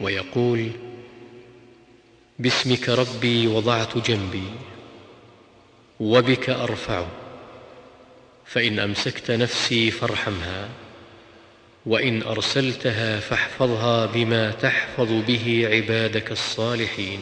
ويقول باسمك ربي وضعت جنبي وبك ارفعه فإن أمسكت نفسي فارحمها وإن أرسلتها فاحفظها بما تحفظ به عبادك الصالحين.